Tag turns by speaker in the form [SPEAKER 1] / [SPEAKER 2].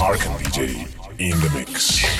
[SPEAKER 1] Arkham DJ in the mix.